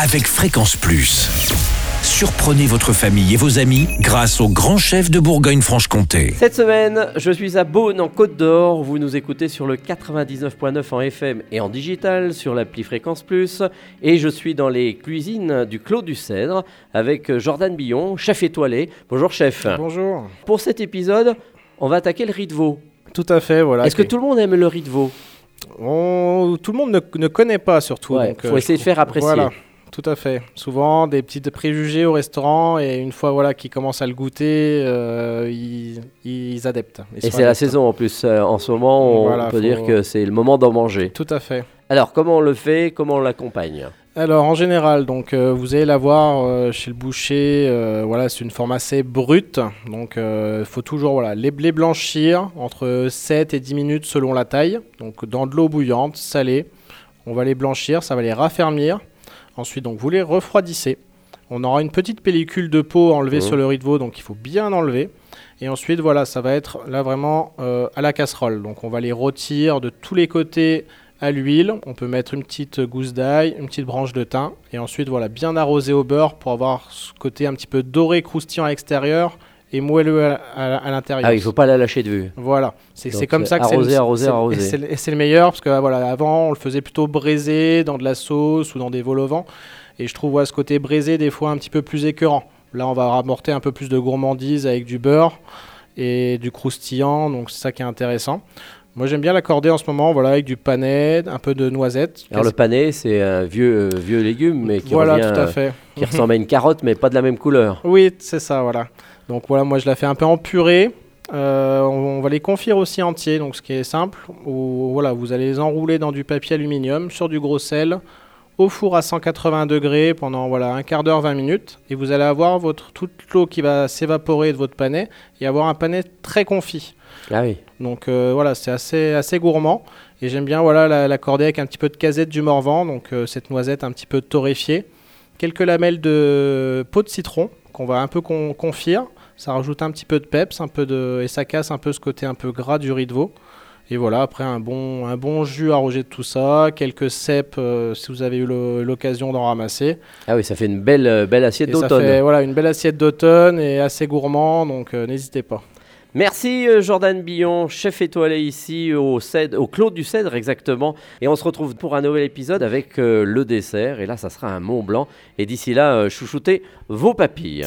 avec Fréquence Plus. Surprenez votre famille et vos amis grâce au grand chef de Bourgogne-Franche-Comté. Cette semaine, je suis à Beaune en Côte d'Or. Vous nous écoutez sur le 99.9 en FM et en digital sur l'appli Fréquence Plus. Et je suis dans les cuisines du Clos du Cèdre avec Jordan Billon, chef étoilé. Bonjour chef. Bonjour. Pour cet épisode, on va attaquer le riz de veau. Tout à fait, voilà. Est-ce que tout le monde aime le riz de veau? On- Tout le monde ne, ne connaît pas surtout. Ouais, donc, faut euh, essayer de faire apprécier. Voilà, tout à fait. Souvent des petits préjugés au restaurant et une fois voilà qu'ils commencent à le goûter, euh, ils, ils adeptent. Ils Et c'est la saison en plus. Euh, en ce moment, on Voilà, peut dire que c'est le moment d'en manger. Tout à fait. Alors, comment on le fait Comment on l'accompagne? Alors en général, donc euh, vous allez l'avoir euh, chez le boucher. euh, voilà, c'est une forme assez brute. Donc il faut toujours voilà les, les blanchir entre 7 et 10 minutes selon la taille. Donc dans de l'eau bouillante, salée. On va les blanchir, ça va les raffermir. Ensuite, donc vous les refroidissez. On aura une petite pellicule de peau enlevée Mhm. sur le riz de veau, donc il faut bien enlever. Et ensuite, voilà, ça va être là vraiment euh, à la casserole. Donc on va les rôtir de tous les côtés à l'huile. On peut mettre une petite gousse d'ail, une petite branche de thym. Et ensuite, voilà, bien arroser au beurre pour avoir ce côté un petit peu doré, croustillant à l'extérieur et moelleux à, à- à l'intérieur. Ah, il faut pas la lâcher de vue. Voilà, c'est comme ça que c'est arroser, c'est- arroser. Et c'est le- meilleur parce que ah, voilà, avant on le faisait plutôt braisé dans de la sauce ou dans des vols au vent. Et je trouve ouais, ce côté braisé des fois un petit peu plus écœurant. Là, on va rapporter un peu plus de gourmandise avec du beurre et du croustillant, donc c'est ça qui est intéressant. Moi, j'aime bien l'accorder en ce moment, voilà, avec du panais, un peu de noisettes. Alors le panais, c'est un vieux, euh, vieux légume, mais qui voilà, revient, tout à euh, fait. qui ressemble à une carotte, mais pas de la même couleur. Oui, c'est ça, voilà. Donc voilà, moi je la fais un peu en purée. Euh, on, on va les confire aussi entiers, donc ce qui est simple. Ou, voilà, vous allez les enrouler dans du papier aluminium sur du gros sel, au four à 180 degrés pendant voilà un quart d'heure, 20 minutes, et vous allez avoir votre toute l'eau qui va s'évaporer de votre panais et avoir un panais très confit. Ah oui. Donc euh, voilà, c'est assez, assez gourmand. Et j'aime bien voilà, la- l'accorder avec un petit peu de casette du Morvan, donc euh, cette noisette un petit peu torréfiée. Quelques lamelles de peau de citron qu'on va un peu con- confire. Ça rajoute un petit peu de peps un peu de... et ça casse un peu ce côté un peu gras du riz de veau. Et voilà, après un bon, un bon jus arrogé de tout ça, quelques cèpes euh, si vous avez eu l'occasion d'en ramasser. Ah oui, ça fait une belle, euh, belle assiette d'automne. voilà, une belle assiette d'automne et assez gourmand, donc euh, n'hésitez pas. Merci Jordan Billon, chef étoilé ici au, Cèdre, au Clos du Cèdre exactement. Et on se retrouve pour un nouvel épisode avec euh, le dessert. Et là, ça sera un Mont Blanc. Et d'ici là, chouchoutez vos papilles.